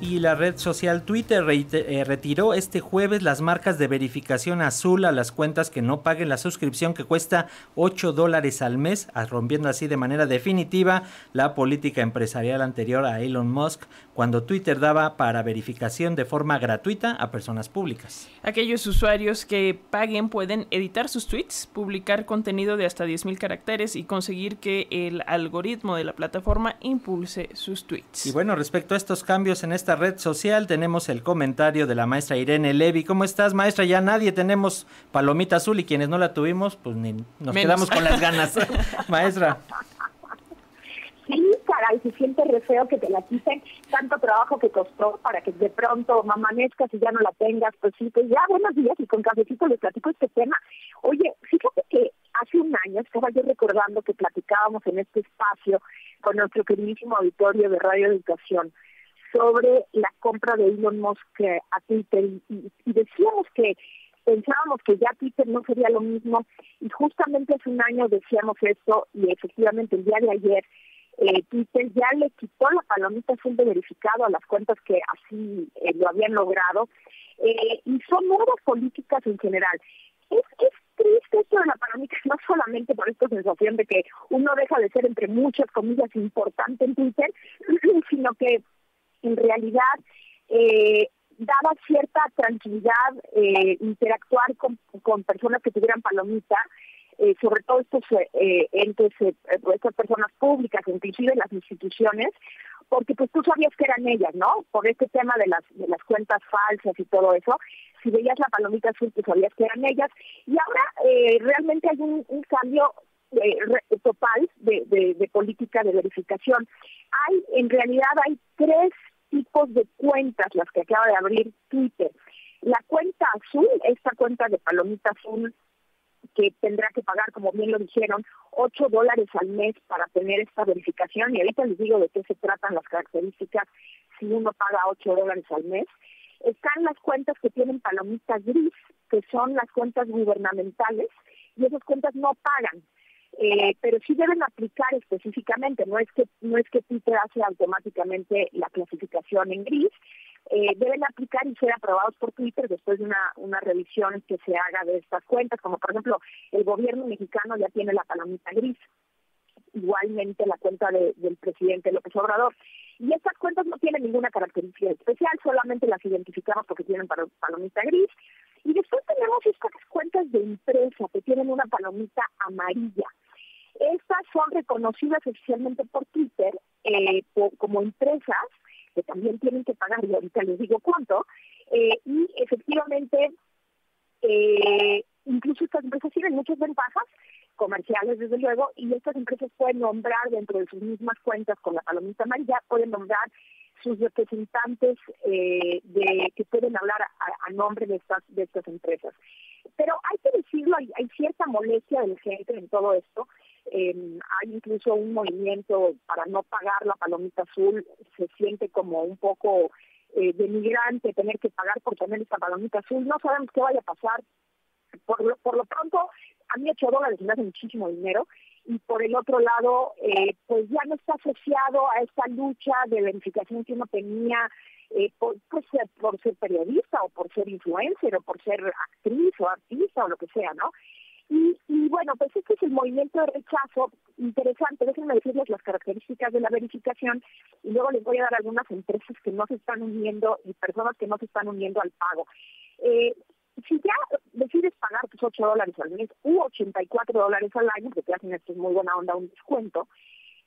Y la red social Twitter eh, retiró este jueves las marcas de verificación azul a las cuentas que no paguen la suscripción que cuesta 8 dólares al mes, rompiendo así de manera definitiva la política empresarial anterior a Elon Musk cuando Twitter daba para verificación de forma gratuita a personas públicas. Aquellos usuarios que paguen pueden editar sus tweets, publicar contenido de hasta 10.000 caracteres y conseguir que el algoritmo de la plataforma impulse sus tweets. Y bueno, respecto a estos cambios en esta red social tenemos el comentario de la maestra Irene Levy. ¿Cómo estás, maestra? Ya nadie tenemos palomita azul y quienes no la tuvimos, pues ni nos quedamos con las ganas. maestra. Sí, caray, se siente re feo que te la quiten, tanto trabajo que costó para que de pronto amanezcas y ya no la tengas, pues sí, pues ya buenos días y con cafecito les platico este tema. Oye, fíjate que hace un año estaba yo recordando que platicábamos en este espacio con nuestro queridísimo auditorio de Radio Educación sobre la compra de Elon Musk eh, a Twitter y, decíamos que pensábamos que ya Twitter no sería lo mismo y justamente hace un año decíamos esto y efectivamente el día de ayer eh, Twitter ya le quitó la palomita azul de verificado a las cuentas que así eh, lo habían logrado y son nuevas políticas en general. Es, es triste esto de la palomita, no solamente por esta sensación de que uno deja de ser entre muchas comillas importante en Twitter, sino que en realidad eh, daba cierta tranquilidad eh, interactuar con, personas que tuvieran palomita, eh, sobre todo estos eh, entes, estas personas públicas, inclusive las instituciones, porque pues tú sabías que eran ellas, ¿no? Por este tema de las de las cuentas falsas y todo eso, si veías la palomita azul, tú sabías que eran ellas. Y ahora realmente hay un, cambio total de, de, de, política de verificación. Hay, en realidad, hay tres tipos de cuentas las que acaba de abrir Twitter. La cuenta azul, esta cuenta de palomita azul que tendrá que pagar, como bien lo dijeron, 8 dólares al mes para tener esta verificación. Y ahorita les digo de qué se tratan las características si uno paga 8 dólares al mes. Están las cuentas que tienen palomita gris, que son las cuentas gubernamentales, y esas cuentas no pagan. Eh, pero sí deben aplicar específicamente, no es que no es que Twitter hace automáticamente la clasificación en gris, eh, deben aplicar y ser aprobados por Twitter después de una, una revisión que se haga de estas cuentas, como por ejemplo el gobierno mexicano ya tiene la palomita gris, igualmente la cuenta del presidente López Obrador. Y estas cuentas no tienen ninguna característica especial, solamente las identificamos porque tienen palomita gris. Y después tenemos estas cuentas de empresa que tienen una palomita amarilla. Son reconocidas oficialmente por Twitter eh, como empresas que también tienen que pagar, y ahorita les digo cuánto, eh, y efectivamente, eh, incluso estas empresas tienen muchas ventajas comerciales, desde luego, y estas empresas pueden nombrar dentro de sus mismas cuentas con la palomita amarilla, pueden nombrar sus representantes de que pueden hablar a, nombre de estas de estas empresas. Pero hay que decirlo, hay, hay cierta molestia de la gente en todo esto, eh, hay incluso un movimiento para no pagar la palomita azul, se siente como un poco eh, denigrante tener que pagar por tener esta palomita azul. No sabemos qué vaya a pasar. Por lo, pronto, a mí 8 dólares me hace muchísimo dinero y por el otro lado, eh, pues ya no está asociado a esta lucha de verificación que uno tenía eh, por, pues, por ser periodista o por ser influencer o por ser actriz o artista o lo que sea, ¿no? Y, bueno, pues este es el movimiento de rechazo interesante. Déjenme decirles las características de la verificación y luego les voy a dar algunas empresas que no se están uniendo y personas que no se están uniendo al pago. Eh, si ya decides pagar tus 8 dólares al mes u 84 dólares al año, que te hacen esto es muy buena onda, un descuento,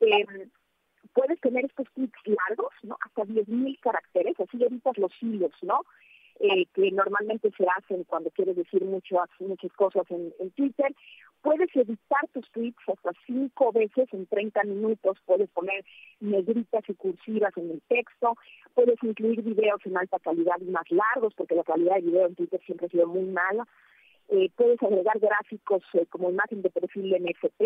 eh, puedes tener estos clics largos, ¿no? Hasta 10.000 caracteres, así evitas los hilos, ¿no? Eh, que normalmente se hacen cuando quieres decir mucho, muchas cosas en, Twitter. Puedes editar tus tweets hasta cinco veces en 30 minutos, puedes poner negritas y cursivas en el texto, puedes incluir videos en alta calidad y más largos, porque la calidad de video en Twitter siempre ha sido muy mala. Eh, puedes agregar gráficos eh, como imagen de perfil NFT,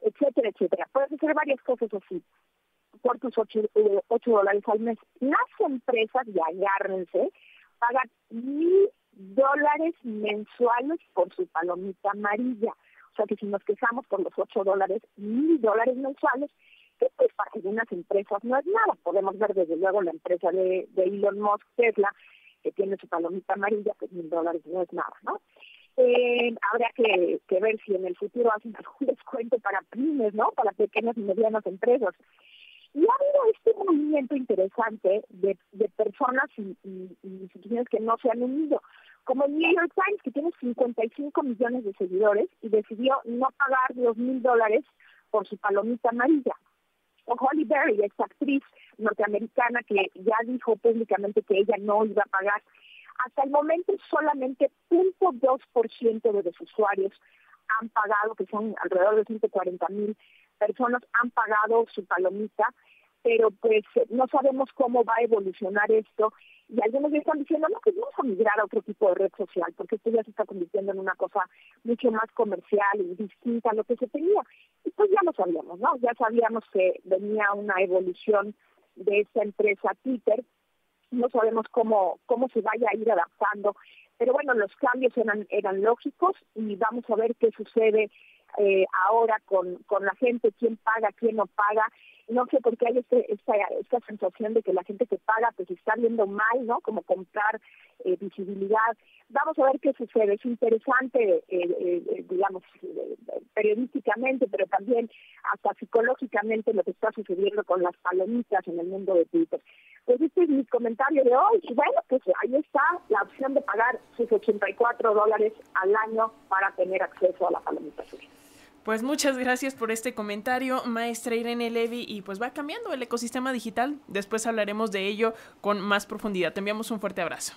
etcétera, etcétera. Puedes hacer varias cosas así. por tus 8, eh, dólares al mes. Las empresas, y agárrense, pagan mil dólares mensuales por su palomita amarilla. O sea que si nos quejamos por los 8 dólares, mil dólares mensuales, que pues para algunas empresas no es nada. Podemos ver desde luego la empresa de, de Elon Musk, Tesla, que tiene su palomita amarilla, pues mil dólares no es nada, ¿no? Eh, habrá que, ver si en el futuro hacen algún descuento para pymes, ¿no? Para pequeñas y medianas empresas. Y ha habido este movimiento interesante de, de personas y, instituciones que no se han unido, como el New York Times, que tiene 55 millones de seguidores y decidió no pagar dos mil dólares por su palomita amarilla. O Holly Berry, esta actriz norteamericana que ya dijo públicamente que ella no iba a pagar hasta el momento solamente 0.2% de los usuarios han pagado, que son alrededor de 140 mil personas, han pagado su palomita, pero pues no sabemos cómo va a evolucionar esto y algunos están diciendo, no, pues vamos a migrar a otro tipo de red social, porque esto ya se está convirtiendo en una cosa mucho más comercial y distinta a lo que se tenía. Y pues ya lo sabíamos, ¿no? Ya sabíamos que venía una evolución de esta empresa Twitter, no sabemos cómo, cómo se vaya a ir adaptando. Pero bueno, los cambios eran, eran lógicos y vamos a ver qué sucede eh, ahora con, con la gente, quién paga, quién no paga. No sé por qué hay este, esta, esta sensación de que la gente que paga pues está viendo mal, ¿no? Como comprar eh, visibilidad. Vamos a ver qué sucede. Es interesante, eh, digamos, periodísticamente, pero también hasta psicológicamente lo que está sucediendo con las palomitas en el mundo de Twitter. Pues este es mi comentario de hoy. Y bueno, pues ahí está la opción de pagar sus 84 dólares al año para tener acceso a la palomita azul. Pues muchas gracias por este comentario, maestra Irene Levy, y pues va cambiando el ecosistema digital. Después hablaremos de ello con más profundidad. Te enviamos un fuerte abrazo.